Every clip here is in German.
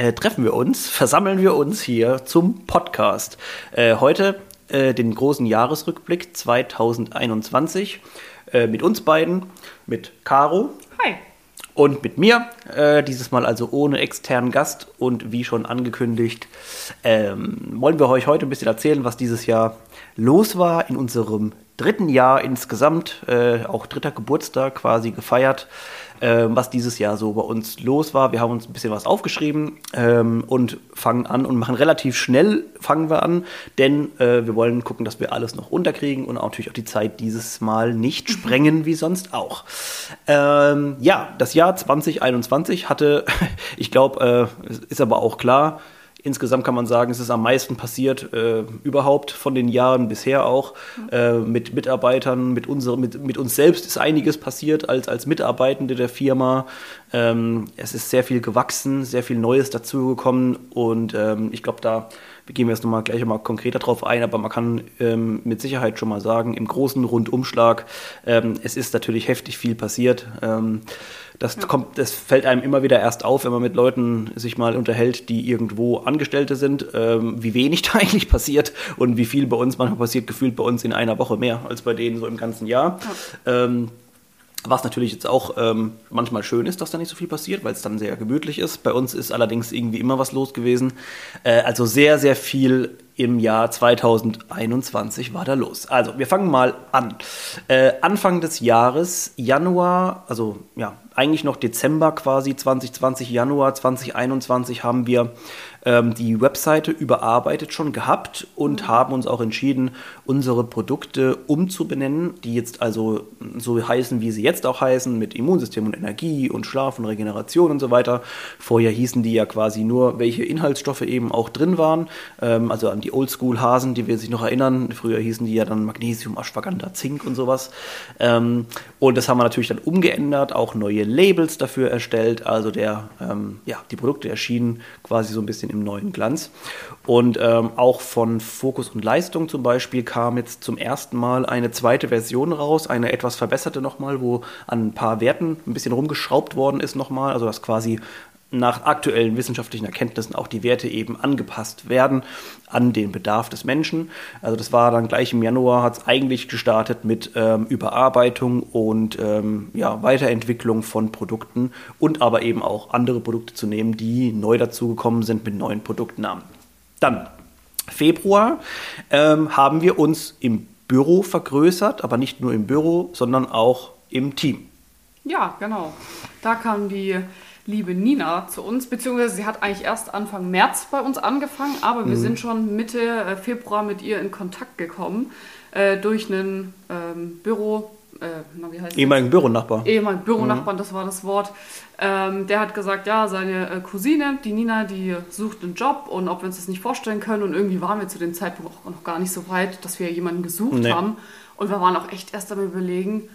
äh, treffen wir uns, versammeln wir uns hier zum Podcast. Äh, heute äh, den großen Jahresrückblick 2021 äh, mit uns beiden, mit Caro. Hi. Und mit mir, äh, dieses Mal also ohne externen Gast. Und wie schon angekündigt, ähm, wollen wir euch heute ein bisschen erzählen, was dieses Jahr los war in unserem dritten Jahr insgesamt, äh, auch dritter Geburtstag quasi gefeiert ähm, was dieses Jahr so bei uns los war. Wir haben uns ein bisschen was aufgeschrieben ähm, und fangen an und machen relativ schnell fangen wir an, denn äh, wir wollen gucken, dass wir alles noch unterkriegen und auch natürlich auch die Zeit dieses Mal nicht mhm. sprengen wie sonst auch. Ähm, ja, das Jahr 2021 hatte, ich glaube, äh, ist aber auch klar, Insgesamt kann man sagen, es ist am meisten passiert äh, überhaupt von den Jahren bisher auch. Äh, mit Mitarbeitern, mit, unsere, mit, mit uns selbst ist einiges passiert als, als Mitarbeitende der Firma. Ähm, es ist sehr viel gewachsen, sehr viel Neues dazugekommen und ähm, ich glaube, da gehen wir jetzt nochmal gleich mal konkreter drauf ein, aber man kann ähm, mit Sicherheit schon mal sagen, im großen Rundumschlag, ähm, es ist natürlich heftig viel passiert. Das, ja. kommt, das fällt einem immer wieder erst auf, wenn man mit Leuten sich mal unterhält, die irgendwo Angestellte sind, ähm, wie wenig da eigentlich passiert und wie viel bei uns manchmal passiert, gefühlt bei uns in einer Woche mehr als bei denen so im ganzen Jahr. Ja. Ähm, was natürlich jetzt auch ähm, manchmal schön ist, dass da nicht so viel passiert, weil es dann sehr gemütlich ist. Bei uns ist allerdings irgendwie immer was los gewesen. Äh, also sehr, sehr viel im Jahr 2021 war da los. Also wir fangen mal an. Äh, Anfang des Jahres, Januar, also ja, eigentlich noch Dezember quasi 2020, Januar 2021 haben wir ähm, die Webseite überarbeitet schon gehabt und haben uns auch entschieden, unsere Produkte umzubenennen, die jetzt also so heißen, wie sie jetzt auch heißen, mit Immunsystem und Energie und Schlaf und Regeneration und so weiter. Vorher hießen die ja quasi nur, welche Inhaltsstoffe eben auch drin waren, ähm, also an die Oldschool-Hasen, die wir sich noch erinnern. Früher hießen die ja dann Magnesium, Ashwagandha, Zink und sowas. Ähm, und das haben wir natürlich dann umgeändert, auch neue Labels dafür erstellt. Also der, ähm, ja, die Produkte erschienen quasi so ein bisschen im neuen Glanz. Und ähm, auch von Fokus und Leistung zum Beispiel kam jetzt zum ersten Mal eine zweite Version raus, eine etwas verbesserte nochmal, wo an ein paar Werten ein bisschen rumgeschraubt worden ist nochmal. Also dass quasi nach aktuellen wissenschaftlichen Erkenntnissen auch die Werte eben angepasst werden an den Bedarf des Menschen. Also das war dann gleich im Januar, hat es eigentlich gestartet mit ähm, Überarbeitung und ähm, ja, Weiterentwicklung von Produkten und aber eben auch andere Produkte zu nehmen, die neu dazugekommen sind mit neuen Produktnamen. Dann Februar ähm, haben wir uns im Büro vergrößert, aber nicht nur im Büro, sondern auch im Team. Ja, genau. Da kam die liebe Nina zu uns, beziehungsweise sie hat eigentlich erst Anfang März bei uns angefangen, aber wir mhm. sind schon Mitte äh, Februar mit ihr in Kontakt gekommen äh, durch einen ähm, Büro. Äh, na, wie heißt Ehemaligen Büronachbar. Ehemaligen Büronachbarn, mhm. das war das Wort. Ähm, der hat gesagt, ja, seine äh, Cousine, die Nina, die sucht einen Job und ob wir uns das nicht vorstellen können. Und irgendwie waren wir zu dem Zeitpunkt auch noch gar nicht so weit, dass wir jemanden gesucht nee. haben. Und wir waren auch echt erst am überlegen,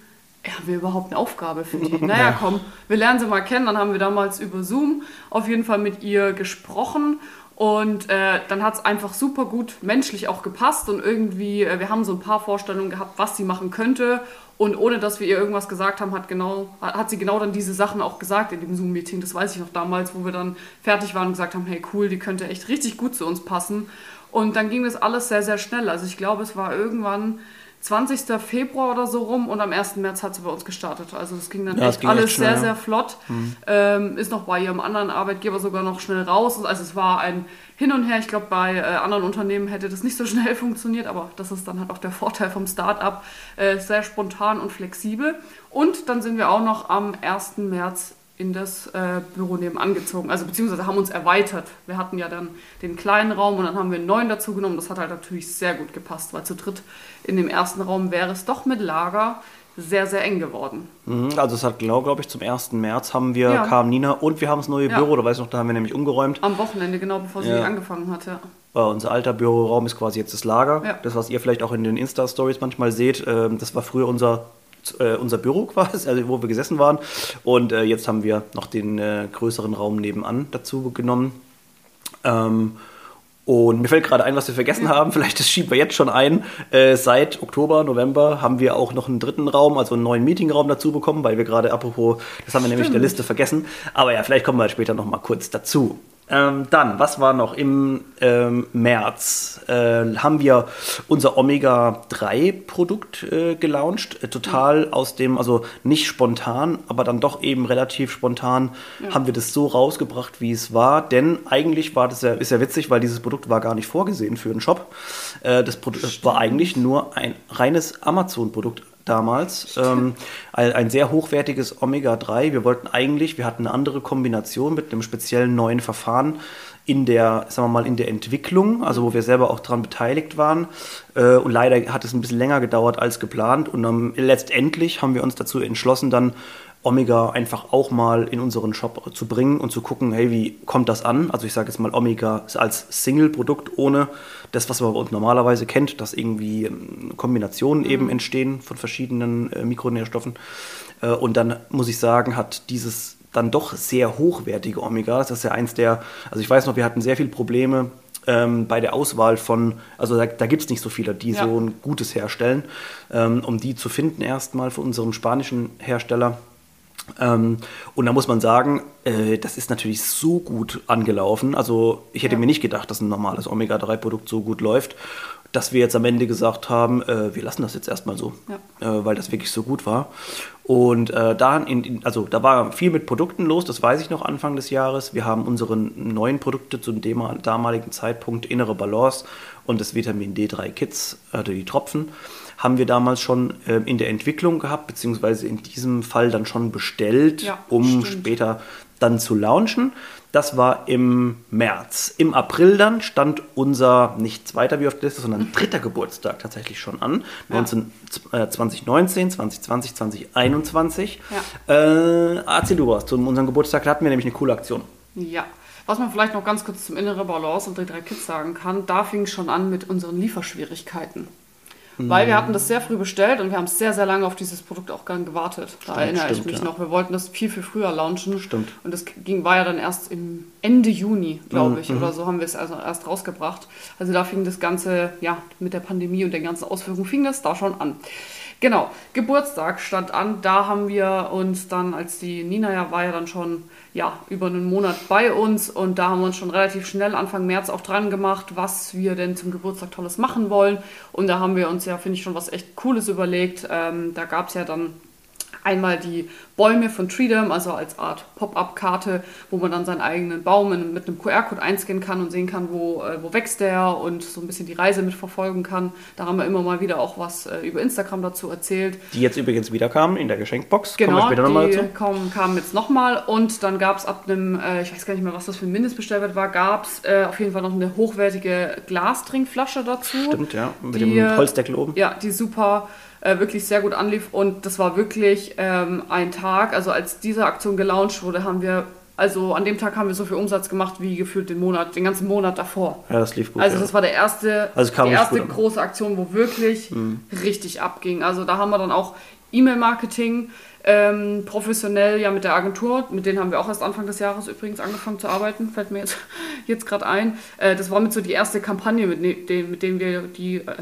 haben wir überhaupt eine Aufgabe für die? Naja, komm, wir lernen sie mal kennen. Dann haben wir damals über Zoom auf jeden Fall mit ihr gesprochen. Und äh, dann hat es einfach super gut menschlich auch gepasst. Und irgendwie, äh, wir haben so ein paar Vorstellungen gehabt, was sie machen könnte. Und ohne dass wir ihr irgendwas gesagt haben, hat, genau, hat sie genau dann diese Sachen auch gesagt in dem Zoom-Meeting. Das weiß ich noch damals, wo wir dann fertig waren und gesagt haben, hey cool, die könnte echt richtig gut zu uns passen. Und dann ging das alles sehr, sehr schnell. Also ich glaube, es war irgendwann 20. Februar oder so rum und am 1. März hat sie bei uns gestartet. Also das ging dann ja, echt ging alles echt schnell, sehr, sehr flott. Mhm. Ähm, ist noch bei ihrem anderen Arbeitgeber sogar noch schnell raus. Also es war ein Hin und Her. Ich glaube, bei äh, anderen Unternehmen hätte das nicht so schnell funktioniert, aber das ist dann halt auch der Vorteil vom Start-up. Äh, sehr spontan und flexibel. Und dann sind wir auch noch am 1. März in das äh, Büro nebenan gezogen. Also beziehungsweise haben uns erweitert. Wir hatten ja dann den kleinen Raum und dann haben wir einen neuen dazu genommen. Das hat halt natürlich sehr gut gepasst, weil zu dritt in dem ersten Raum wäre es doch mit Lager sehr, sehr eng geworden. Mhm, also es hat, glaube glaub ich, zum 1. März haben wir, Ja. kam Nina und wir haben das neue Ja. Büro, da weiß ich noch, da haben wir nämlich umgeräumt. Am Wochenende, genau bevor sie Ja. angefangen hat, ja. Äh, unser alter Büroraum ist quasi jetzt das Lager. Das, was ihr vielleicht auch in den Insta-Stories manchmal seht, ähm, das war früher unser, äh, unser Büro quasi, also wo wir gesessen waren. Und äh, jetzt haben wir noch den äh, größeren Raum nebenan dazu genommen. Ähm, und mir fällt gerade ein, was wir vergessen haben. Vielleicht das schieben wir jetzt schon ein. Äh, seit Oktober, November haben wir auch noch einen dritten Raum, also einen neuen Meetingraum dazu bekommen, weil wir gerade, apropos, das haben wir nämlich in der Stimmt. Liste vergessen. Aber ja, vielleicht kommen wir später noch mal kurz dazu. Ähm, dann, was war noch im ähm, März? Äh, haben wir unser Omega-3-Produkt äh, gelauncht. Äh, total aus dem, also nicht spontan, aber dann doch eben relativ spontan haben wir das so rausgebracht, wie es war. Denn eigentlich war das ja, ist ja witzig, weil dieses Produkt war gar nicht vorgesehen für einen Shop. Äh, das Produkt war eigentlich nur ein reines Amazon-Produkt damals. Ähm, ein, sehr hochwertiges Omega-3. Wir wollten eigentlich, wir hatten eine andere Kombination mit einem speziellen neuen Verfahren in der, sagen wir mal, in der Entwicklung, also wo wir selber auch dran beteiligt waren. Äh, und leider hat es ein bisschen länger gedauert als geplant. Und dann letztendlich haben wir uns dazu entschlossen, dann Omega einfach auch mal in unseren Shop zu bringen und zu gucken, hey, wie kommt das an? Also ich sage jetzt mal Omega als Single-Produkt ohne das, was man bei uns normalerweise kennt, dass irgendwie ähm, Kombinationen eben entstehen von verschiedenen äh, Mikronährstoffen. Äh, und dann muss ich sagen, hat dieses dann doch sehr hochwertige Omega, das ist ja eins der, also ich weiß noch, wir hatten sehr viele Probleme ähm, bei der Auswahl von, also da, da gibt es nicht so viele, die Ja. so ein gutes herstellen, ähm, um die zu finden erstmal von unserem spanischen Hersteller. Ähm, und da muss man sagen, äh, das ist natürlich so gut angelaufen. Also ich hätte Ja. mir nicht gedacht, dass ein normales Omega-3-Produkt so gut läuft, dass wir jetzt am Ende gesagt haben, äh, wir lassen das jetzt erstmal so, äh, weil das wirklich so gut war. Und äh, da, in, in, also, da war viel mit Produkten los, das weiß ich noch Anfang des Jahres. Wir haben unsere neuen Produkte zu dem damaligen Zeitpunkt Innere Balance und das Vitamin D3 Kits, also die Tropfen, haben wir damals schon äh, in der Entwicklung gehabt, beziehungsweise in diesem Fall dann schon bestellt, Ja, um stimmt. später dann zu launchen. Das war im März. Im April dann stand unser nicht zweiter wie auf der Liste, sondern dritter Geburtstag tatsächlich schon an. Ja. 19, äh, 2019, 2020, 2021. Ja. Äh, erzähl du was. Zu unserem Geburtstag hatten wir nämlich eine coole Aktion. Ja. Was man vielleicht noch ganz kurz zum innere Balance und die drei Kids sagen kann, da fing es schon an mit unseren Lieferschwierigkeiten. Weil wir hatten das sehr früh bestellt und wir haben sehr, sehr lange auf dieses Produkt auch gern gewartet. Da erinnere ich stimmt, mich ja. noch. Wir wollten das viel, viel früher launchen. Stimmt. Und das ging, war ja dann erst im Ende Juni, Mhm, glaube ich, oder so haben wir es also erst rausgebracht. Also da fing das Ganze, ja, mit der Pandemie und den ganzen Auswirkungen fing das da schon an. Genau, Geburtstag stand an. Da haben wir uns dann, als die Nina ja war ja dann schon ja, über einen Monat bei uns und da haben wir uns schon relativ schnell Anfang März auch dran gemacht, was wir denn zum Geburtstag Tolles machen wollen. Und da haben wir uns ja, finde ich, schon was echt Cooles überlegt. Ähm, da gab es ja dann einmal die Bäume von Treedom, also als Art Pop-up-Karte, wo man dann seinen eigenen Baum in, mit einem QR-Code einscannen kann und sehen kann, wo, äh, wo wächst der und so ein bisschen die Reise mitverfolgen kann. Da haben wir immer mal wieder auch was äh, über Instagram dazu erzählt. Die jetzt übrigens wieder kamen in der Geschenkbox. Kommen wir Genau, später nochmal die dazu. kamen, kamen jetzt nochmal und dann gab es ab einem, äh, ich weiß gar nicht mehr, was das für ein Mindestbestellwert war, gab es äh, auf jeden Fall noch eine hochwertige Glastrinkflasche dazu. Stimmt, ja. Mit Die, dem Holzdeckel oben. Ja, die super, äh, wirklich sehr gut anlief und das war wirklich ähm, ein Tag, also als diese Aktion gelauncht wurde, haben wir, also an dem Tag haben wir so viel Umsatz gemacht wie gefühlt den Monat, den ganzen Monat davor. Ja, das lief gut. Also ja. das war der erste, Also die erste. Mhm. große Aktion, wo wirklich richtig abging. Also da haben wir dann auch E-Mail-Marketing ähm, professionell ja mit der Agentur, mit denen haben wir auch erst Anfang des Jahres übrigens angefangen zu arbeiten, fällt mir jetzt, jetzt gerade ein. Äh, das war mit so die erste Kampagne, mit, ne, den, mit denen wir die, äh,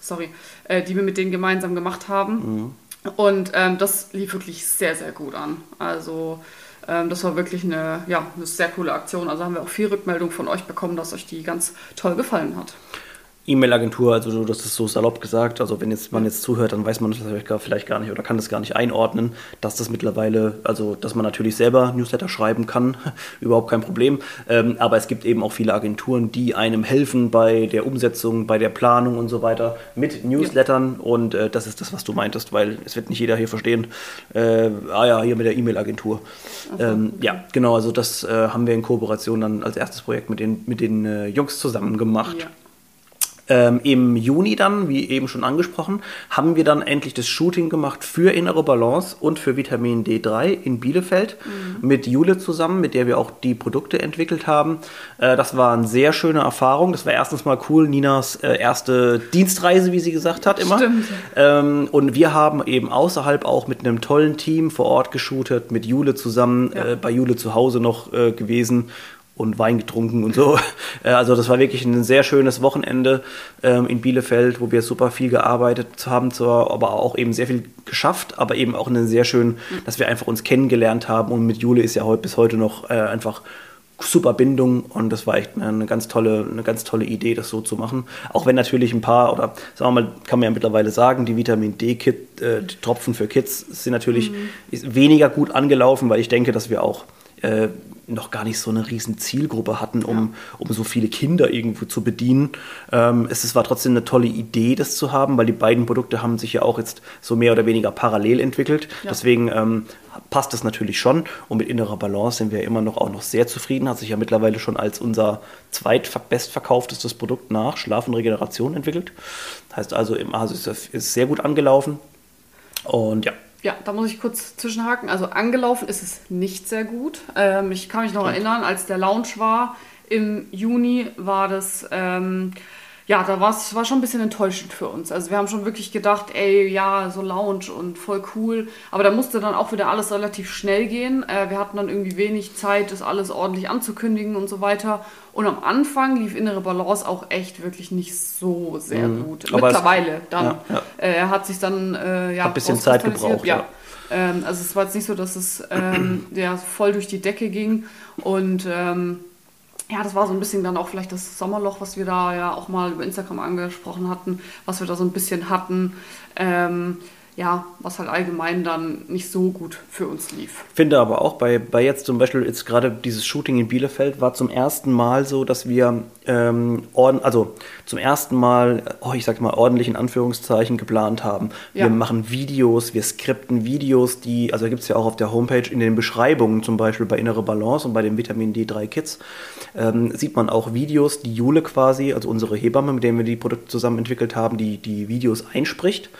sorry, äh, die wir mit denen gemeinsam gemacht haben. Mhm. Und ähm, das lief wirklich sehr, sehr gut an. Also ähm, das war wirklich eine, ja, eine sehr coole Aktion. Also haben wir auch viel Rückmeldung von euch bekommen, dass euch die ganz toll gefallen hat. E-Mail-Agentur, also das ist so salopp gesagt. Also wenn jetzt man jetzt zuhört, dann weiß man das vielleicht gar- vielleicht gar nicht oder kann das gar nicht einordnen, dass das mittlerweile, also dass man natürlich selber Newsletter schreiben kann, überhaupt kein Problem. Ähm, aber es gibt eben auch viele Agenturen, die einem helfen bei der Umsetzung, bei der Planung und so weiter mit Newslettern. Und äh, das ist das, was du meintest, weil es wird nicht jeder hier verstehen. Äh, ah ja, hier mit der E-Mail-Agentur. Ähm, Ja, genau. Also das äh, haben wir in Kooperation dann als erstes Projekt mit den mit den äh, Jungs zusammen gemacht. Ja. Ähm, Im Juni dann, wie eben schon angesprochen, haben wir dann endlich das Shooting gemacht für Innere Balance und für Vitamin D3 in Bielefeld mhm. mit Jule zusammen, mit der wir auch die Produkte entwickelt haben. Äh, das war eine sehr schöne Erfahrung. Das war erstens mal cool, Ninas äh, erste Dienstreise, wie sie gesagt hat, immer. Ähm, und wir haben eben außerhalb auch mit einem tollen Team vor Ort geshootet, mit Jule zusammen, ja. äh, bei Jule zu Hause noch äh, gewesen und Wein getrunken und so. Äh, also das war wirklich ein sehr schönes Wochenende ähm, in Bielefeld, wo wir super viel gearbeitet haben, zwar, aber auch eben sehr viel geschafft, aber eben auch einen sehr schön, mhm. dass wir einfach uns kennengelernt haben und mit Jule ist ja heute bis heute noch äh, einfach super Bindung und das war echt eine ganz tolle, eine ganz tolle Idee, das so zu machen. Auch wenn natürlich ein paar, oder sagen wir mal, kann man ja mittlerweile sagen, die Vitamin D-Kit, äh, Tropfen für Kids sind natürlich mhm. weniger gut angelaufen, weil ich denke, dass wir auch äh, noch gar nicht so eine riesen Zielgruppe hatten, um, um so viele Kinder irgendwo zu bedienen. Ähm, es, es war trotzdem eine tolle Idee, das zu haben, weil die beiden Produkte haben sich ja auch jetzt so mehr oder weniger parallel entwickelt. Ja. Deswegen ähm, passt das natürlich schon. Und mit innerer Balance sind wir immer noch auch noch sehr zufrieden. Hat sich ja mittlerweile schon als unser zweitbestverkauftestes Produkt nach Schlaf und Regeneration entwickelt. Heißt also, im ASUS ist sehr gut angelaufen. Und ja, ja, da muss ich kurz zwischenhaken. Also angelaufen ist es nicht sehr gut. Ähm, ich kann mich noch erinnern, als der Launch war im Juni, war das, ähm, ja, da war es war schon ein bisschen enttäuschend für uns. Also wir haben schon wirklich gedacht, ey, ja, so Launch und voll cool. Aber da musste dann auch wieder alles relativ schnell gehen. Äh, wir hatten dann irgendwie wenig Zeit, das alles ordentlich anzukündigen und so weiter. Und am Anfang lief innere Balance auch echt wirklich nicht so sehr mhm. gut. Aber Mittlerweile dann. Ja, ja. Äh, er hat sich dann äh, ja, hat ein bisschen Zeit gebraucht. Ja. Ähm, also es war jetzt nicht so, dass es ähm, ja, voll durch die Decke ging. Und ähm, ja, das war so ein bisschen dann auch vielleicht das Sommerloch, was wir da ja auch mal über Instagram angesprochen hatten, was wir da so ein bisschen hatten. Ähm, ja, was halt allgemein dann nicht so gut für uns lief. Finde aber auch bei, bei jetzt zum Beispiel jetzt gerade dieses Shooting in Bielefeld war zum ersten Mal so, dass wir ähm, orden, also zum ersten Mal, oh, ich sag mal ordentlich in Anführungszeichen geplant haben. Wir ja. machen Videos, wir skripten Videos, die, also gibt es ja auch auf der Homepage in den Beschreibungen zum Beispiel bei Innere Balance und bei den Vitamin D3 Kits, ähm, sieht man auch Videos, die Jule quasi, also unsere Hebamme, mit der wir die Produkte zusammen entwickelt haben, die die Videos einspricht.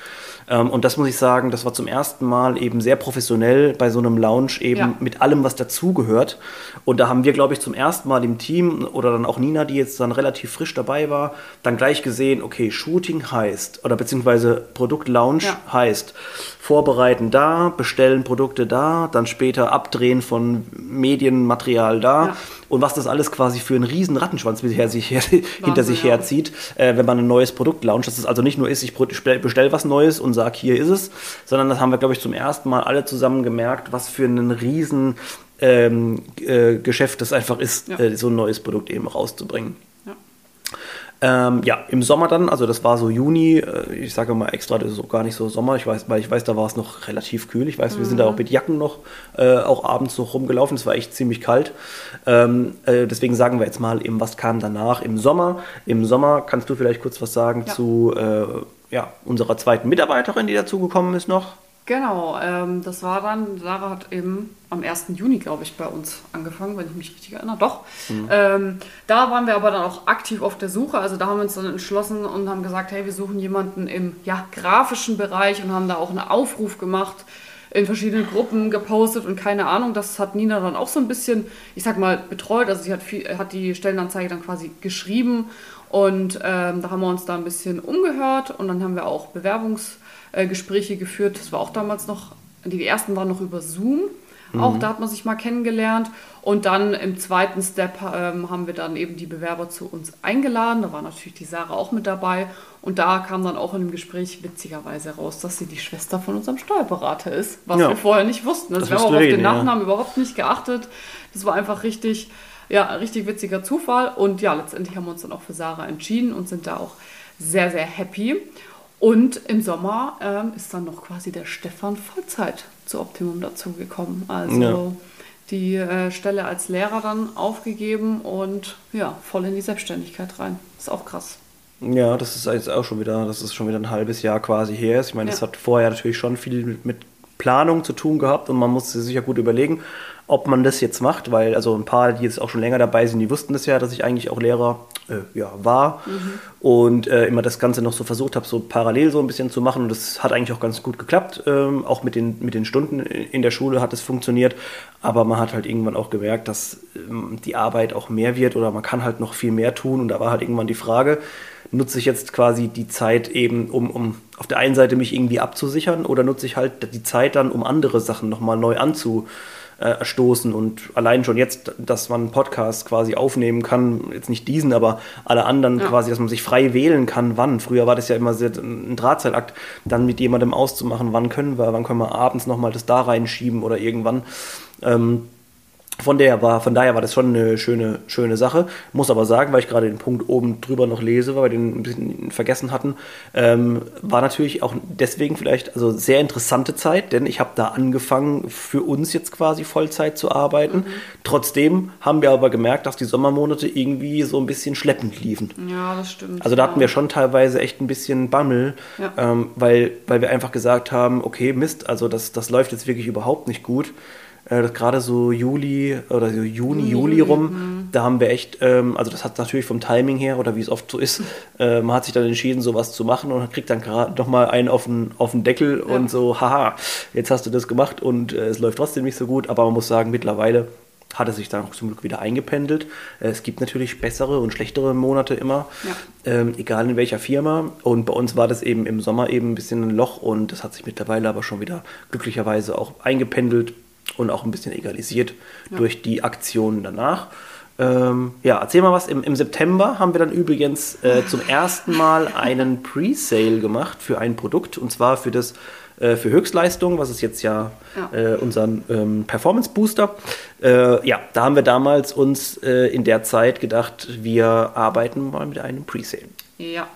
Ähm, und das muss ich sagen, das war zum ersten Mal eben sehr professionell bei so einem Lounge eben ja. mit allem, was dazugehört. Und da haben wir, glaube ich, zum ersten Mal im Team oder dann auch Nina, die jetzt dann relativ frisch dabei war, dann gleich gesehen, okay, Shooting heißt oder beziehungsweise Produktlaunch ja. heißt vorbereiten da, bestellen Produkte da, dann später abdrehen von Medienmaterial da. Ja. Und was das alles quasi für einen riesen Rattenschwanz bisher sich her, hinter sich herzieht, äh, wenn man ein neues Produkt launcht. Dass es also nicht nur ist, ich bestelle was Neues und sage, hier ist es, sondern das haben wir, glaube ich, zum ersten Mal alle zusammen gemerkt, was für einen riesen ähm, äh, Geschäft das einfach ist, ja. äh, so ein neues Produkt eben rauszubringen. Ähm, ja, im Sommer dann, also das war so Juni, äh, ich sage mal extra, das ist auch gar nicht so Sommer, ich weiß, weil ich weiß, da war es noch relativ kühl. Ich weiß, mhm. wir sind da auch mit Jacken noch äh, auch abends noch rumgelaufen, es war echt ziemlich kalt. Ähm, äh, deswegen sagen wir jetzt mal eben, was kam danach im Sommer. Im Sommer kannst du vielleicht kurz was sagen ja. zu äh, ja, unserer zweiten Mitarbeiterin, die dazugekommen ist noch. Genau, ähm, das war dann, Sarah hat eben am 1. Juni, glaube ich, bei uns angefangen, wenn ich mich richtig erinnere. Doch. Mhm. Ähm, da waren wir aber dann auch aktiv auf der Suche. Also da haben wir uns dann entschlossen und haben gesagt, hey, wir suchen jemanden im ja, grafischen Bereich und haben da auch einen Aufruf gemacht, in verschiedenen Gruppen gepostet und keine Ahnung. Das hat Nina dann auch so ein bisschen, ich sag mal, betreut. Also sie hat, viel, hat die Stellenanzeige dann quasi geschrieben und ähm, da haben wir uns da ein bisschen umgehört und dann haben wir auch Bewerbungs- äh, geführt. Das war auch damals noch, die ersten waren noch über Zoom. Mhm. Auch da hat man sich mal kennengelernt. Und dann im zweiten Step ähm, haben wir dann eben die Bewerber zu uns eingeladen. Da war natürlich die Sarah auch mit dabei. Und da kam dann auch in dem Gespräch witzigerweise raus, dass sie die Schwester von unserem Steuerberater ist, was ja. wir vorher nicht wussten. Also wir haben auch auf den Nachnamen ja. überhaupt nicht geachtet. Das war einfach richtig, ja, richtig witziger Zufall. Und ja, letztendlich haben wir uns dann auch für Sarah entschieden und sind da auch sehr, sehr happy. Und im Sommer ähm, ist dann noch quasi der Stefan Vollzeit zu Optimum dazugekommen. Also ja. die äh, Stelle als Lehrer dann aufgegeben und ja, voll in die Selbstständigkeit rein. Ist auch krass. Ja, das ist jetzt auch schon wieder, das ist schon wieder ein halbes Jahr quasi her. Ich meine, ja. das hat vorher natürlich schon viel mit, mit Planung zu tun gehabt und man musste sich ja gut überlegen. Ob man das jetzt macht, weil also ein paar, die jetzt auch schon länger dabei sind, die wussten das ja, dass ich eigentlich auch Lehrer äh, ja, war mhm. und äh, immer das Ganze noch so versucht habe, so parallel so ein bisschen zu machen. Und das hat eigentlich auch ganz gut geklappt. Ähm, auch mit den, mit den Stunden in der Schule hat es funktioniert. Aber man hat halt irgendwann auch gemerkt, dass ähm, die Arbeit auch mehr wird oder man kann halt noch viel mehr tun. Und da war halt irgendwann die Frage, nutze ich jetzt quasi die Zeit eben, um, um auf der einen Seite mich irgendwie abzusichern oder nutze ich halt die Zeit dann, um andere Sachen nochmal neu anzustoßen und allein schon jetzt, dass man Podcasts quasi aufnehmen kann, jetzt nicht diesen, aber alle anderen ja. quasi, dass man sich frei wählen kann, wann. Früher war das ja immer sehr, ein Drahtseilakt, dann mit jemandem auszumachen, wann können wir, wann können wir abends nochmal das da reinschieben oder irgendwann. Ähm, von, der war, von daher war das schon eine schöne, schöne Sache. Muss aber sagen, weil ich gerade den Punkt oben drüber noch lese, weil wir den ein bisschen vergessen hatten, ähm, war natürlich auch deswegen vielleicht also sehr interessante Zeit, denn ich habe da angefangen, für uns jetzt quasi Vollzeit zu arbeiten. Mhm. Trotzdem haben wir aber gemerkt, dass die Sommermonate irgendwie so ein bisschen schleppend liefen. Ja, das stimmt. Also da hatten wir schon teilweise echt ein bisschen Bammel, ja. ähm, weil, weil wir einfach gesagt haben, okay, Mist, also das, das läuft jetzt wirklich überhaupt nicht gut äh, gerade so Juli oder so Juni, Juli, Juli rum, mhm. da haben wir echt, ähm, also das hat natürlich vom Timing her oder wie es oft so ist, äh, man hat sich dann entschieden, sowas zu machen und kriegt dann gerade nochmal einen auf den, auf den Deckel ja. und so, haha, jetzt hast du das gemacht und äh, es läuft trotzdem nicht so gut, aber man muss sagen, mittlerweile hat es sich dann auch zum Glück wieder eingependelt. Äh, es gibt natürlich bessere und schlechtere Monate immer, ja. ähm, egal in welcher Firma. Und bei uns war das eben im Sommer eben ein bisschen ein Loch und das hat sich mittlerweile aber schon wieder glücklicherweise auch eingependelt und auch ein bisschen egalisiert ja. durch die Aktionen danach. Ähm, ja, erzähl mal was. Im, Im, September haben wir dann übrigens äh, zum ersten Mal einen Pre-Sale gemacht für ein Produkt und zwar für das äh, für Höchstleistung, was ist jetzt ja, ja. Äh, unser ähm, Performance Booster. Äh, ja, da haben wir damals uns äh, in der Zeit gedacht, wir arbeiten mal mit einem Pre-Sale. Ja,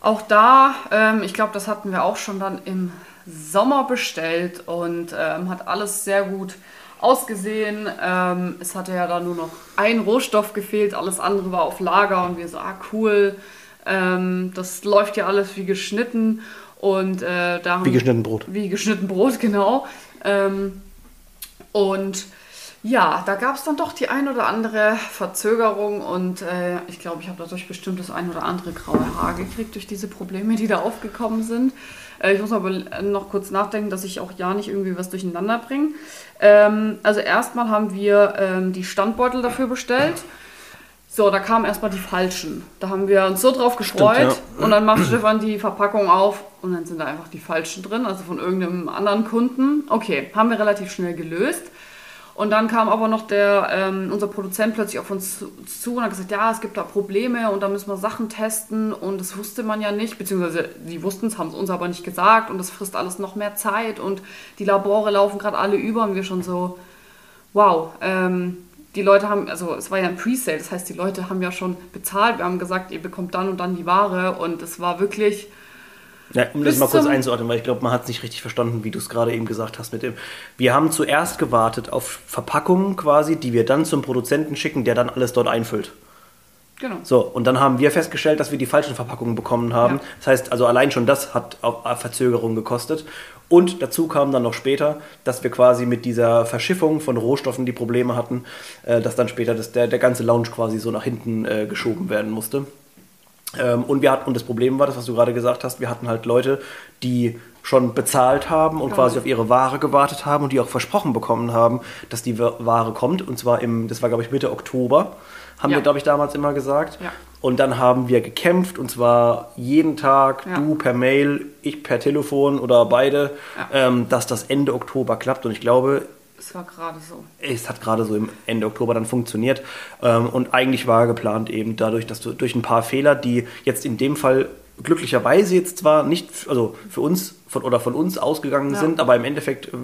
auch da, ähm, ich glaube, das hatten wir auch schon dann im Sommer bestellt und ähm, hat alles sehr gut ausgesehen. Ähm, es hatte ja da nur noch ein Rohstoff gefehlt, alles andere war auf Lager und wir so, ah cool, ähm, das läuft ja alles wie geschnitten. Und äh, da wie geschnitten Brot. Wie geschnitten Brot, genau. Ähm, und ja, da gab es dann doch die ein oder andere Verzögerung und äh, ich glaube, ich habe dadurch bestimmt das ein oder andere graue Haar gekriegt durch diese Probleme, die da aufgekommen sind. Äh, ich muss aber noch kurz nachdenken, dass ich auch ja nicht irgendwie was durcheinander bringe. Ähm, also erstmal haben wir ähm, die Standbeutel dafür bestellt. So, da kamen erstmal die falschen. Da haben wir uns so drauf gefreut Stimmt, ja. und dann macht Stefan die Verpackung auf und dann sind da einfach die falschen drin, also von irgendeinem anderen Kunden. Okay, haben wir relativ schnell gelöst. Und dann kam aber noch der, ähm, unser Produzent plötzlich auf uns zu und hat gesagt, ja, es gibt da Probleme und da müssen wir Sachen testen. Und das wusste man ja nicht, beziehungsweise die wussten es, haben es uns aber nicht gesagt. Und das frisst alles noch mehr Zeit. Und die Labore laufen gerade alle über. Und wir schon so, wow, ähm, die Leute haben, also es war ja ein Presale, das heißt, die Leute haben ja schon bezahlt, wir haben gesagt, ihr bekommt dann und dann die Ware. Und es war wirklich ja, um das mal kurz einzuordnen, weil ich glaube, man hat es nicht richtig verstanden, wie du es gerade eben gesagt hast mit dem. Wir haben zuerst gewartet auf Verpackungen quasi, die wir dann zum Produzenten schicken, der dann alles dort einfüllt. Genau. So, und dann haben wir festgestellt, dass wir die falschen Verpackungen bekommen haben. Ja. Das heißt, also allein schon das hat Verzögerung gekostet. Und dazu kam dann noch später, dass wir quasi mit dieser Verschiffung von Rohstoffen die Probleme hatten, äh, dass dann später das, der, der ganze Lounge quasi so nach hinten äh, geschoben werden musste. Ähm, und, wir hatten, und das Problem war, das, was du gerade gesagt hast, wir hatten halt Leute, die schon bezahlt haben und ja. quasi auf ihre Ware gewartet haben und die auch versprochen bekommen haben, dass die Ware kommt. Und zwar im, das war glaube ich Mitte Oktober, haben ja. wir glaube ich damals immer gesagt. Ja. Und dann haben wir gekämpft und zwar jeden Tag, du per Mail, ich per Telefon oder beide, ähm, dass das Ende Oktober klappt. Und ich glaube, es war gerade so. Es hat gerade so im Ende Oktober dann funktioniert. Ähm, und eigentlich war geplant eben dadurch, dass du durch ein paar Fehler, die jetzt in dem Fall glücklicherweise jetzt zwar nicht, also für uns von, oder von uns ausgegangen ja. sind, aber im Endeffekt äh,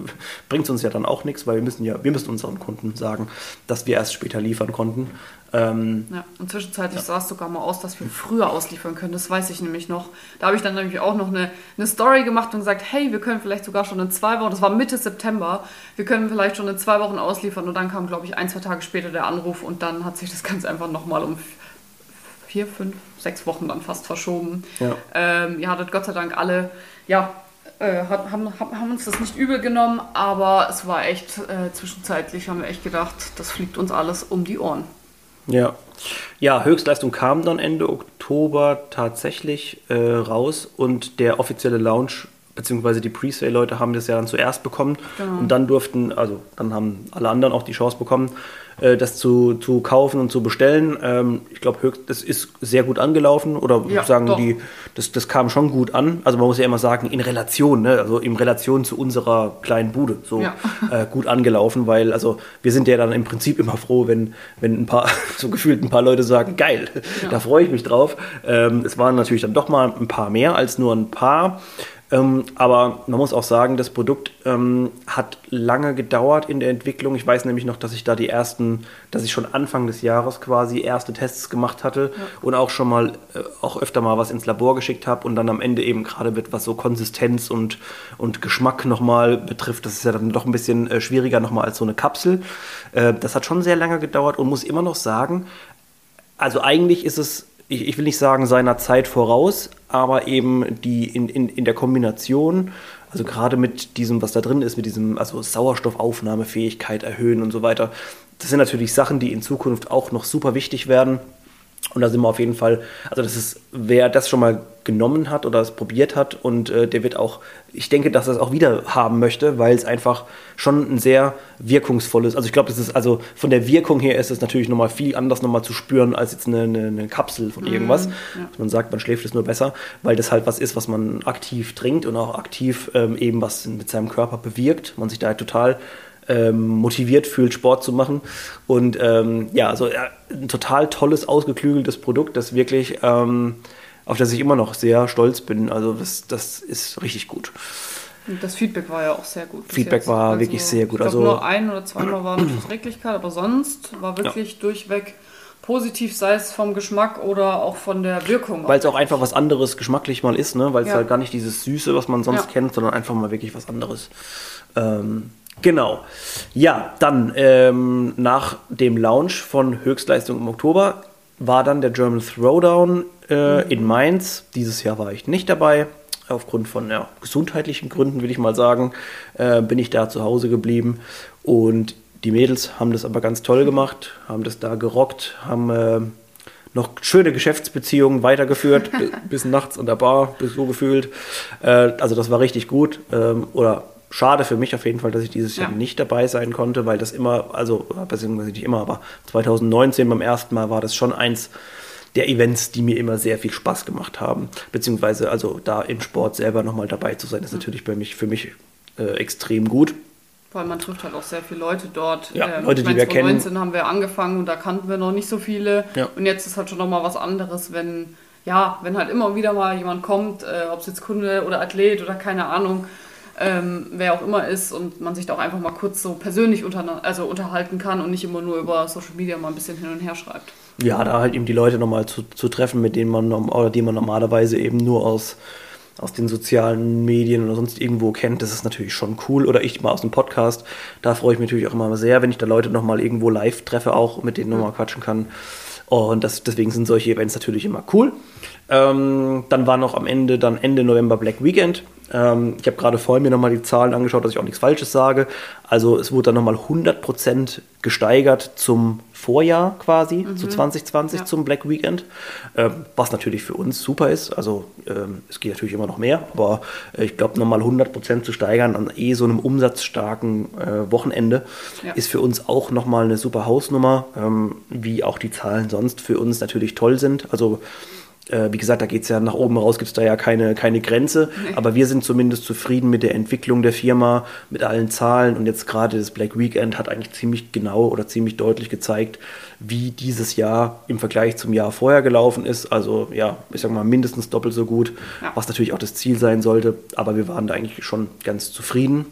bringt es uns ja dann auch nichts, weil wir müssen ja, wir müssen unseren Kunden sagen, dass wir erst später liefern konnten. Ähm, ja, und zwischenzeitlich ja. sah es sogar mal aus, dass wir früher ausliefern können. Das weiß ich nämlich noch. Da habe ich dann nämlich auch noch eine, eine Story gemacht und gesagt, hey, wir können vielleicht sogar schon in zwei Wochen, das war Mitte September, wir können vielleicht schon in zwei Wochen ausliefern. Und dann kam, glaube ich, ein, zwei Tage später der Anruf und dann hat sich das Ganze einfach nochmal um vier, fünf, sechs Wochen dann fast verschoben. Ja. Ähm, ihr hattet Gott sei Dank alle, ja, äh, haben, haben uns das nicht übel genommen, aber es war echt äh, zwischenzeitlich, haben wir echt gedacht, das fliegt uns alles um die Ohren. Ja. Ja, Höchstleistung kam dann Ende Oktober tatsächlich äh, raus und der offizielle Launch beziehungsweise die Presale-Leute haben das ja dann zuerst bekommen genau. und dann durften, also dann haben alle anderen auch die Chance bekommen, äh, das zu, zu kaufen und zu bestellen. Ähm, ich glaube, das ist sehr gut angelaufen oder ja, sagen doch. die, das, das kam schon gut an. Also man muss ja immer sagen, in Relation, ne? also in Relation zu unserer kleinen Bude so ja. äh, gut angelaufen, weil also wir sind ja dann im Prinzip immer froh, wenn, wenn ein paar, so gefühlt ein paar Leute sagen, geil, ja. da freue ich mich drauf. Ähm, es waren natürlich dann doch mal ein paar mehr als nur ein paar. Ähm, aber man muss auch sagen, das Produkt ähm, hat lange gedauert in der Entwicklung. Ich weiß nämlich noch, dass ich da die ersten, dass ich schon Anfang des Jahres quasi erste Tests gemacht hatte ja. und auch schon mal, äh, auch öfter mal was ins Labor geschickt habe und dann am Ende eben gerade mit was so Konsistenz und, und Geschmack nochmal betrifft. Das ist ja dann doch ein bisschen äh, schwieriger nochmal als so eine Kapsel. Äh, das hat schon sehr lange gedauert und muss immer noch sagen, also eigentlich ist es ich, ich, will nicht sagen seiner Zeit voraus, aber eben die in, in, in der Kombination, also gerade mit diesem, was da drin ist, mit diesem, also Sauerstoffaufnahmefähigkeit erhöhen und so weiter, das sind natürlich Sachen, die in Zukunft auch noch super wichtig werden. Und da sind wir auf jeden Fall, also das ist, wer das schon mal genommen hat oder es probiert hat und äh, der wird auch, ich denke, dass er es auch wieder haben möchte, weil es einfach schon ein sehr wirkungsvolles, also ich glaube, das ist, also von der Wirkung her ist es natürlich nochmal viel anders nochmal zu spüren als jetzt eine, eine, eine Kapsel von irgendwas. Mhm, ja. Man sagt, man schläft es nur besser, weil das halt was ist, was man aktiv trinkt und auch aktiv ähm, eben was mit seinem Körper bewirkt. Man sich da halt total ähm, motiviert fühlt, Sport zu machen. Und ähm, ja, also ja, ein total tolles, ausgeklügeltes Produkt, das wirklich, ähm, auf das ich immer noch sehr stolz bin. Also das, das ist richtig gut. Und das Feedback war ja auch sehr gut. Feedback jetzt. war also, wirklich sehr gut. Ich also nur ein oder zweimal war eine Verträglichkeit, aber sonst war wirklich ja. durchweg positiv, sei es vom Geschmack oder auch von der Wirkung. Weil es auch einfach was anderes geschmacklich mal ist, ne? weil es ja. halt gar nicht dieses Süße, was man sonst ja. kennt, sondern einfach mal wirklich was anderes. Ähm, Genau. Ja, dann ähm, nach dem Launch von Höchstleistung im Oktober war dann der German Throwdown äh, mhm. in Mainz. Dieses Jahr war ich nicht dabei. Aufgrund von ja, gesundheitlichen Gründen, will ich mal sagen, äh, bin ich da zu Hause geblieben. Und die Mädels haben das aber ganz toll gemacht, haben das da gerockt, haben äh, noch schöne Geschäftsbeziehungen weitergeführt, bis nachts an der Bar, bis so gefühlt. Äh, also das war richtig gut. Ähm, oder schade für mich auf jeden Fall, dass ich dieses ja. Jahr nicht dabei sein konnte, weil das immer, also, beziehungsweise nicht immer, aber 2019 beim ersten Mal war das schon eins der Events, die mir immer sehr viel Spaß gemacht haben. Beziehungsweise, also da im Sport selber nochmal dabei zu sein, ist mhm. natürlich bei mich, für mich äh, extrem gut. Allem man trifft halt auch sehr viele Leute dort. Ja, ähm, Leute, die wir kennen. 2019 haben wir angefangen und da kannten wir noch nicht so viele. Ja. Und jetzt ist halt schon nochmal was anderes, wenn, ja, wenn halt immer wieder mal jemand kommt, äh, ob es jetzt Kunde oder Athlet oder keine Ahnung, ähm, wer auch immer ist und man sich da auch einfach mal kurz so persönlich unter, also unterhalten kann und nicht immer nur über Social Media mal ein bisschen hin und her schreibt. Ja, da halt eben die Leute nochmal zu, zu treffen, mit denen man oder die man normalerweise eben nur aus, aus den sozialen Medien oder sonst irgendwo kennt, das ist natürlich schon cool. Oder ich mal aus dem Podcast, da freue ich mich natürlich auch immer sehr, wenn ich da Leute nochmal irgendwo live treffe, auch mit denen nochmal quatschen kann. Und das, deswegen sind solche Events natürlich immer cool. Ähm, dann war noch am Ende, dann Ende November Black Weekend. Ähm, ich habe gerade vorhin mir nochmal die Zahlen angeschaut, dass ich auch nichts Falsches sage. Also es wurde dann nochmal 100% gesteigert zum Vorjahr quasi, mhm. zu 2020 ja. zum Black Weekend. Ähm, was natürlich für uns super ist. Also ähm, es geht natürlich immer noch mehr, aber äh, ich glaube nochmal 100% zu steigern an eh so einem umsatzstarken äh, Wochenende ja. ist für uns auch nochmal eine super Hausnummer, ähm, wie auch die Zahlen sonst für uns natürlich toll sind. Also äh, wie gesagt, da geht es ja nach oben raus, gibt es da ja keine, keine Grenze. Nee. Aber wir sind zumindest zufrieden mit der Entwicklung der Firma, mit allen Zahlen. Und jetzt gerade das Black Weekend hat eigentlich ziemlich genau oder ziemlich deutlich gezeigt, wie dieses Jahr im Vergleich zum Jahr vorher gelaufen ist. Also ja, ich sag mal mindestens doppelt so gut, ja. was natürlich auch das Ziel sein sollte. Aber wir waren da eigentlich schon ganz zufrieden.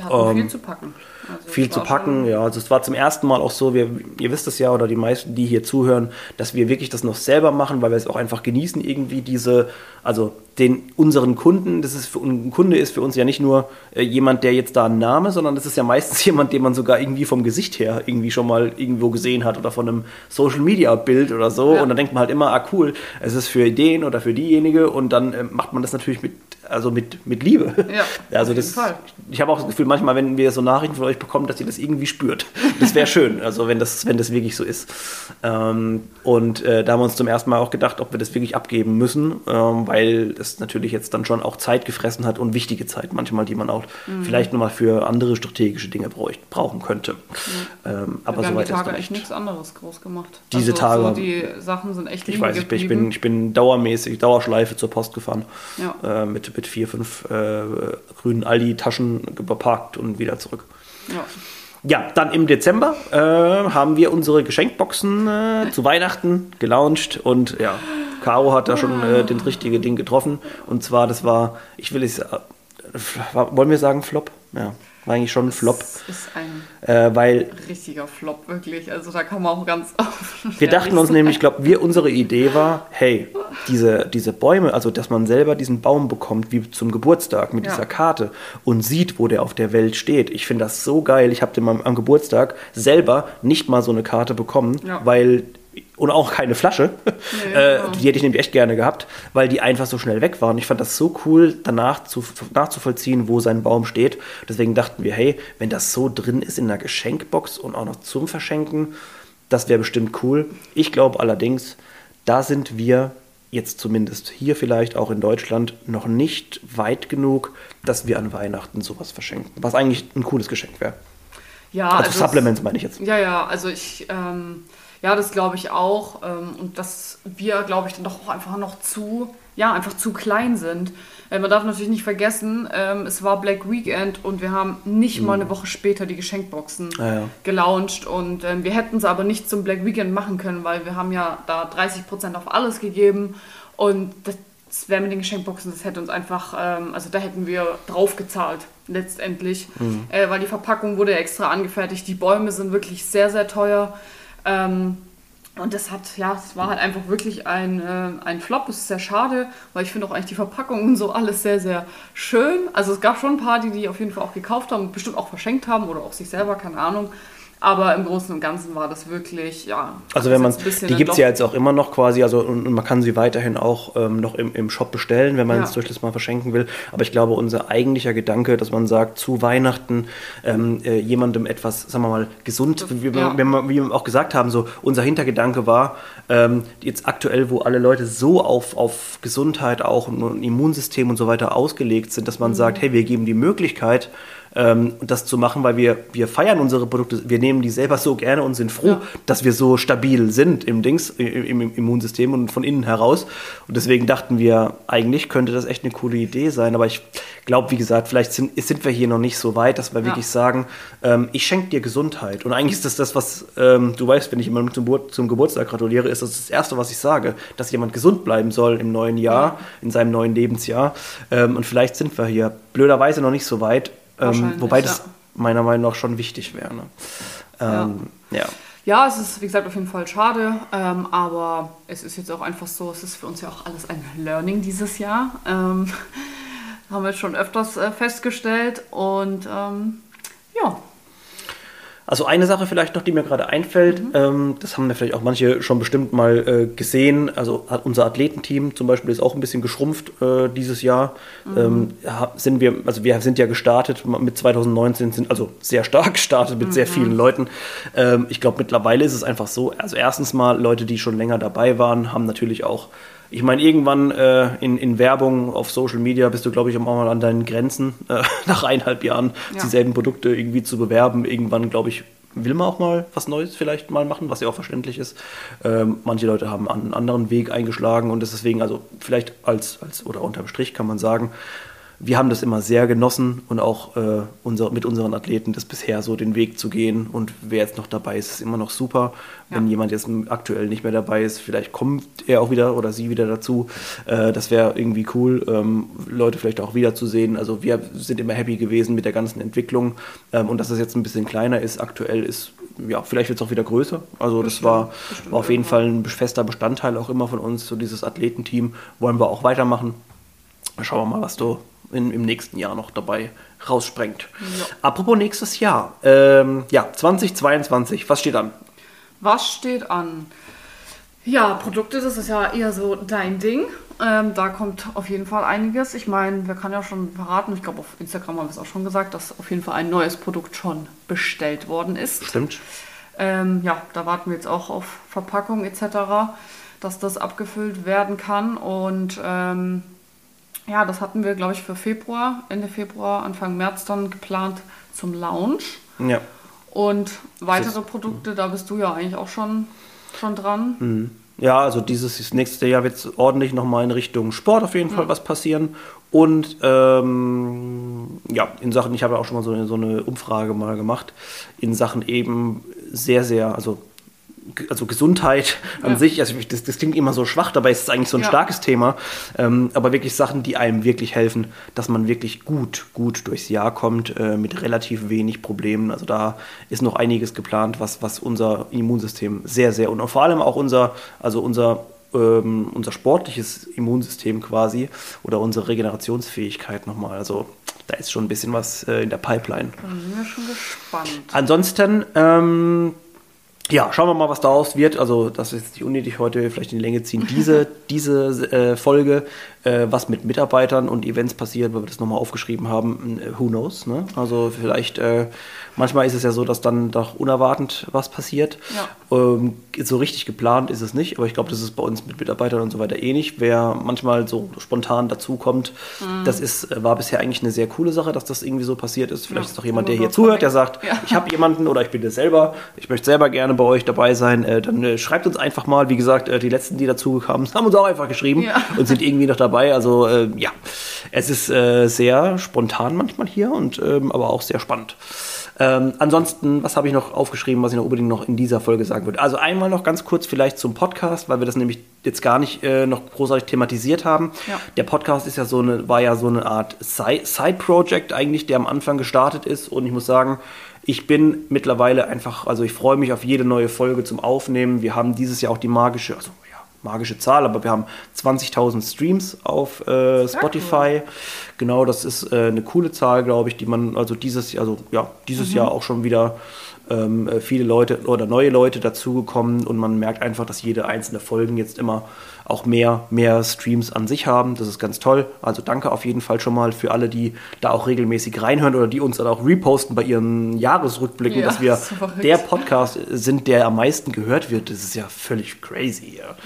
Wir hatten ähm, viel zu packen. Also viel zu packen. Ja, also es war zum ersten Mal auch so, wir, ihr wisst es ja, oder die meisten, die hier zuhören, dass wir wirklich das noch selber machen, weil wir es auch einfach genießen, irgendwie diese, also den unseren Kunden, das ist für ein Kunde ist für uns ja nicht nur äh, jemand, der jetzt da einen Name, sondern das ist ja meistens jemand, den man sogar irgendwie vom Gesicht her irgendwie schon mal irgendwo gesehen hat oder von einem Social Media Bild oder so. Ja. Und dann denkt man halt immer, ah cool, es ist für den oder für diejenige und dann äh, macht man das natürlich mit also mit, mit Liebe. Ja, also auf das, Fall. Ich habe auch das Gefühl, manchmal, wenn wir so Nachrichten von euch bekommen, dass ihr das irgendwie spürt. Das wäre schön, also wenn das, wenn das wirklich so ist. Ähm, und äh, da haben wir uns zum ersten Mal auch gedacht, ob wir das wirklich abgeben müssen, ähm, weil das natürlich jetzt dann schon auch Zeit gefressen hat und wichtige Zeit manchmal, die man auch Mhm. vielleicht nochmal für andere strategische Dinge bräucht, brauchen könnte. Ähm, aber soweit ist Tage echt nicht. nichts anderes groß gemacht. Diese also, Tage- So die Sachen sind echt Ich weiß, ich bin, ich, bin, ich bin dauermäßig, Dauerschleife zur Post gefahren. Ja. Äh, mit, mit vier, fünf äh, grünen Aldi-Taschen geparkt und wieder zurück. ja. Ja, dann im Dezember äh, haben wir unsere Geschenkboxen äh, zu Weihnachten gelauncht und ja, Caro hat da schon äh, das richtige Ding getroffen. Und zwar, das war, ich will es, äh, wollen wir sagen Flop? Ja, war eigentlich schon ein Flop, Das ist ein äh, weil richtiger Flop, wirklich. Also da kann man auch ganz offen Wir dachten uns nämlich, ich glaube, wir, unsere Idee war, hey, diese, diese Bäume, also dass man selber diesen Baum bekommt, wie zum Geburtstag mit Ja. dieser Karte und sieht, wo der auf der Welt steht. Ich finde das so geil. Ich habe den am, am Geburtstag selber nicht mal so eine Karte bekommen, Ja. weil und auch keine Flasche. Nee, äh, genau. Die hätte ich nämlich echt gerne gehabt, weil die einfach so schnell weg waren. Ich fand das so cool, danach zu, nachzuvollziehen, wo sein Baum steht. Deswegen dachten wir, hey, wenn das so drin ist in einer Geschenkbox und auch noch zum Verschenken, das wäre bestimmt cool. Ich glaube allerdings, da sind wir jetzt zumindest hier vielleicht auch in Deutschland noch nicht weit genug, dass wir an Weihnachten sowas verschenken. Was eigentlich ein cooles Geschenk wäre. Ja, Also es- Supplements meine ich jetzt. Ja, ja, also ich, ähm, ja, das glaube ich auch. Ähm, und dass wir, glaube ich, dann doch auch einfach noch zu, ja, einfach zu klein sind. Äh, man darf natürlich nicht vergessen, ähm, es war Black Weekend und wir haben nicht mal eine Woche später die Geschenkboxen Mhm. Ja, ja. gelauncht. Und ähm, wir hätten es aber nicht zum Black Weekend machen können, weil wir haben ja da 30% auf alles gegeben. Und das, das wäre mit den Geschenkboxen, das hätte uns einfach, ähm, also da hätten wir drauf gezahlt, letztendlich. Mhm. Äh, weil die Verpackung wurde ja extra angefertigt. Die Bäume sind wirklich sehr, sehr teuer. Ähm, und das hat, ja, es war halt einfach wirklich ein, äh, ein Flop. Es ist sehr schade, weil ich finde auch eigentlich die Verpackung und so alles sehr, sehr schön. Also es gab schon ein paar, die die auf jeden Fall auch gekauft haben und bestimmt auch verschenkt haben oder auch sich selber, keine Ahnung. Aber im Großen und Ganzen war das wirklich, ja. Also das wenn man, die gibt es ja jetzt auch immer noch quasi, also und, und man kann sie weiterhin auch ähm, noch im, im Shop bestellen, wenn man Ja. es durch das mal verschenken will. Aber ich glaube, unser eigentlicher Gedanke, dass man sagt, zu Weihnachten ähm, äh, jemandem etwas, sagen wir mal, gesund, wie, wir- Ja. wenn wir, wie wir auch gesagt haben, so unser Hintergedanke war, ähm, jetzt aktuell, wo alle Leute so auf, auf Gesundheit auch und, und Immunsystem und so weiter ausgelegt sind, dass man sagt, hey, wir geben die Möglichkeit, ähm, das zu machen, weil wir, wir feiern unsere Produkte, wir nehmen die selber so gerne und sind froh, Ja. dass wir so stabil sind im Dings, im, im Immunsystem und von innen heraus. Und deswegen dachten wir, eigentlich könnte das echt eine coole Idee sein. Aber ich glaube, wie gesagt, vielleicht sind, sind wir hier noch nicht so weit, dass wir Ja. wirklich sagen, ähm, ich schenke dir Gesundheit. Und eigentlich ist das das, was ähm, du weißt, wenn ich jemandem zum, zum Geburtstag gratuliere, ist das das Erste, was ich sage, dass jemand gesund bleiben soll im neuen Jahr, in seinem neuen Lebensjahr. Ähm, und vielleicht sind wir hier blöderweise noch nicht so weit. Ähm, wobei das ja. meiner Meinung nach schon wichtig wäre. Ne? Ähm, ja. Ja, es ist, wie gesagt, auf jeden Fall schade, ähm, aber es ist jetzt auch einfach so, es ist für uns ja auch alles ein Learning dieses Jahr. Ähm, haben wir jetzt schon öfters äh, festgestellt und ähm, ja, Also eine Sache vielleicht noch, die mir gerade einfällt, Mhm. ähm, das haben ja vielleicht auch manche schon bestimmt mal äh, gesehen. Also hat unser Athletenteam zum Beispiel ist auch ein bisschen geschrumpft äh, dieses Jahr. Mhm. Ähm, sind wir, also wir sind ja gestartet mit 2019, sind also sehr stark gestartet mit Mhm. sehr vielen Leuten. Ähm, ich glaube mittlerweile ist es einfach so. Also erstens mal Leute, die schon länger dabei waren, haben natürlich auch ich meine, irgendwann äh, in, in Werbung auf Social Media bist du, glaube ich, auch mal an deinen Grenzen, äh, nach eineinhalb Jahren Ja. dieselben Produkte irgendwie zu bewerben. Irgendwann, glaube ich, will man auch mal was Neues vielleicht mal machen, was ja auch verständlich ist. Ähm, manche Leute haben einen anderen Weg eingeschlagen und deswegen, also vielleicht als, als oder unterm Strich kann man sagen, wir haben das immer sehr genossen und auch äh, unser, mit unseren Athleten das bisher so den Weg zu gehen. Und wer jetzt noch dabei ist, ist immer noch super. Wenn Ja. jemand jetzt aktuell nicht mehr dabei ist, vielleicht kommt er auch wieder oder sie wieder dazu. Äh, das wäre irgendwie cool, ähm, Leute vielleicht auch wiederzusehen. Also wir sind immer happy gewesen mit der ganzen Entwicklung. Ähm, und dass es jetzt ein bisschen kleiner ist, aktuell ist, ja, vielleicht wird es auch wieder größer. Also das war, bestimmt war auf jeden. Fall ein fester Bestandteil auch immer von uns. So dieses Athletenteam wollen wir auch weitermachen. Schauen wir mal, was du in, im nächsten Jahr noch dabei raussprengt. Ja. Apropos nächstes Jahr. Ähm, ja, 2022, was steht an? was steht an? Ja, Produkte, das ist ja eher so dein Ding. Ähm, da kommt auf jeden Fall einiges. Ich meine, wir können ja schon verraten, ich glaube auf Instagram haben wir es auch schon gesagt, dass auf jeden Fall ein neues Produkt schon bestellt worden ist. Stimmt. Ähm, ja, da warten wir jetzt auch auf Verpackung etc., dass das abgefüllt werden kann. Und ähm, ja, das hatten wir, glaube ich, für Februar, Ende Februar, Anfang März dann geplant zum Launch. Ja. Und weitere Produkte, da bist du ja eigentlich auch schon, schon dran. Mhm. Ja, also dieses nächste Jahr wird es ordentlich nochmal in Richtung Sport auf jeden Fall was passieren. Und ähm, ja, in Sachen, ich habe ja auch schon mal so eine, so eine Umfrage mal gemacht, in Sachen eben sehr, sehr, also also Gesundheit an Ja. sich, also das, das klingt immer so schwach, dabei ist es eigentlich so ein Ja. starkes Thema, ähm, aber wirklich Sachen, die einem wirklich helfen, dass man wirklich gut, gut durchs Jahr kommt, äh, mit relativ wenig Problemen. Also da ist noch einiges geplant, was, was unser Immunsystem sehr, sehr und vor allem auch unser, also unser ähm, unser sportliches Immunsystem quasi oder unsere Regenerationsfähigkeit nochmal. Also da ist schon ein bisschen was äh, in der Pipeline. Da sind wir schon gespannt. Ansonsten, ähm, ja, schauen wir mal, was daraus wird. Also, das ist nicht unnötig heute vielleicht in die Länge ziehen. Diese, diese äh, Folge, äh, was mit Mitarbeitern und Events passiert, weil wir das nochmal aufgeschrieben haben, äh, who knows. Ne? Also, vielleicht, äh, manchmal ist es ja so, dass dann doch unerwartend was passiert. Ja. Ähm, so richtig geplant ist es nicht, aber ich glaube, das ist bei uns mit Mitarbeitern und so weiter ähnlich. Wer manchmal so spontan dazukommt, Mhm. das ist, äh, war bisher eigentlich eine sehr coole Sache, dass das irgendwie so passiert ist. Vielleicht Ja, ist auch jemand, der hier zuhört, der sagt, Ja. ich habe jemanden oder ich bin das selber, ich möchte selber gerne bei euch dabei sein, äh, dann äh, schreibt uns einfach mal. Wie gesagt, äh, die letzten, die dazugekommen sind, haben uns auch einfach geschrieben Ja. und sind irgendwie noch dabei. Also äh, ja, es ist äh, sehr spontan manchmal hier und ähm, aber auch sehr spannend. Ähm, ansonsten, was habe ich noch aufgeschrieben, was ich noch unbedingt noch in dieser Folge sagen würde? Also einmal noch ganz kurz vielleicht zum Podcast, weil wir das nämlich jetzt gar nicht äh, noch großartig thematisiert haben. Ja. Der Podcast ist ja so eine, war ja so eine Art Side- Side-Project eigentlich, der am Anfang gestartet ist. Und ich muss sagen, ich bin mittlerweile einfach, also ich freue mich auf jede neue Folge zum Aufnehmen. Wir haben dieses Jahr auch die magische, also ja, magische Zahl, aber wir haben 20.000 Streams auf äh, Spotify. Genau, das ist äh, eine coole Zahl, glaube ich, die man also dieses, also ja, dieses Jahr auch schon wieder ähm, äh, viele Leute oder neue Leute dazugekommen und man merkt einfach, dass jede einzelne Folgen jetzt immer auch mehr, mehr Streams an sich haben. Das ist ganz toll. Also danke auf jeden Fall schon mal für alle, die da auch regelmäßig reinhören oder die uns dann auch reposten bei ihren Jahresrückblicken, Ja, dass wir verrückt. der Podcast sind, der am meisten gehört wird. Das ist ja völlig crazy. Ja,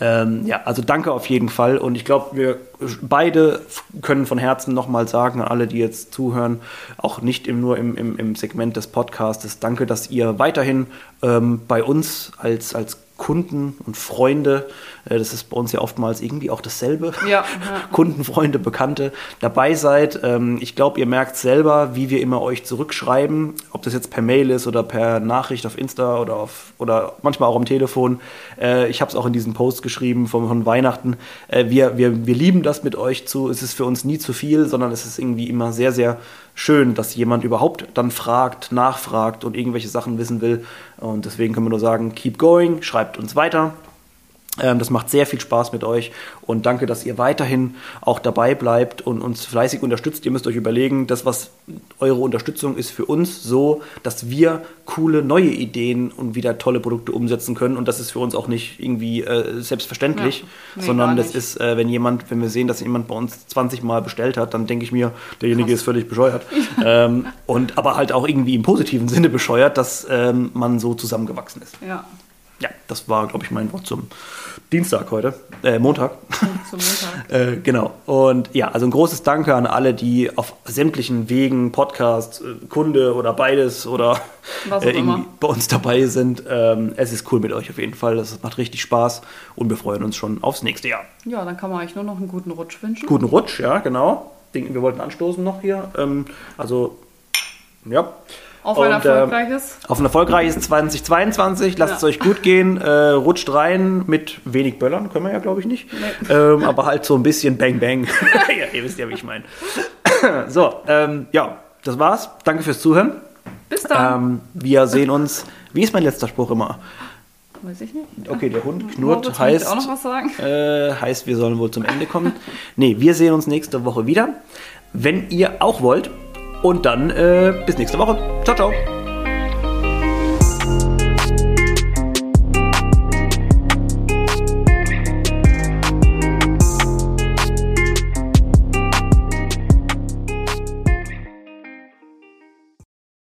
Ja. ähm, ja also danke auf jeden Fall. Und ich glaube, wir beide können von Herzen nochmal sagen an alle, die jetzt zuhören, auch nicht im, nur im, im, im Segment des Podcastes, danke, dass ihr weiterhin ähm, bei uns als, als Kunden und Freunde, äh, das ist bei uns ja oftmals irgendwie auch dasselbe, Ja, ja. Kunden, Freunde, Bekannte dabei seid. Ähm, ich glaube, ihr merkt selber, wie wir immer euch zurückschreiben, ob das jetzt per Mail ist oder per Nachricht auf Insta oder, auf, oder manchmal auch am Telefon. Äh, ich habe es auch in diesem Post geschrieben von, von Weihnachten. Äh, wir, wir, wir lieben das mit euch zu. Es ist für uns nie zu viel, sondern es ist irgendwie immer sehr, sehr schön, dass jemand überhaupt dann fragt, nachfragt und irgendwelche Sachen wissen will. Und deswegen können wir nur sagen, keep going, schreibt uns weiter. Ähm, das macht sehr viel Spaß mit euch und danke, dass ihr weiterhin auch dabei bleibt und uns fleißig unterstützt. Ihr müsst euch überlegen, das, was eure Unterstützung ist für uns, so, dass wir coole neue Ideen und wieder tolle Produkte umsetzen können. Und das ist für uns auch nicht irgendwie äh, selbstverständlich, Ja. Nee, sondern das ist, äh, wenn jemand, wenn wir sehen, dass jemand bei uns 20 Mal bestellt hat, dann denke ich mir, derjenige ist völlig bescheuert. ähm, und aber halt auch irgendwie im positiven Sinne bescheuert, dass ähm, man so zusammengewachsen ist. Ja, Ja, das war, glaube ich, mein Wort zum Dienstag heute, äh, Montag. zum Montag. äh, genau. Und ja, also ein großes Danke an alle, die auf sämtlichen Wegen, Podcast, äh, Kunde oder beides oder äh, irgendwie bei uns dabei sind. Ähm, es ist cool mit euch auf jeden Fall. Das macht richtig Spaß und wir freuen uns schon aufs nächste Jahr. Ja, dann kann man euch nur noch einen guten Rutsch wünschen. Guten Rutsch, ja, genau. Wir wollten anstoßen noch hier. Ähm, also, ja. Auf ein Und, erfolgreiches. Auf ein erfolgreiches 2022. Lasst Ja. es euch gut gehen. Äh, rutscht rein mit wenig Böllern. Können wir ja, glaube ich, nicht. Ähm, aber halt so ein bisschen Bang Bang. ja, ihr wisst ja, wie ich meine. so, ähm, ja, das war's. Danke fürs Zuhören. Bis dann. Ähm, wir sehen uns. Wie ist mein letzter Spruch immer? Weiß ich nicht. Okay, der Hund knurrt, Moritz, heißt, auch noch was sagen? äh, heißt, wir sollen wohl zum Ende kommen. nee, wir sehen uns nächste Woche wieder. Wenn ihr auch wollt. Und dann äh, bis nächste Woche. Ciao, ciao.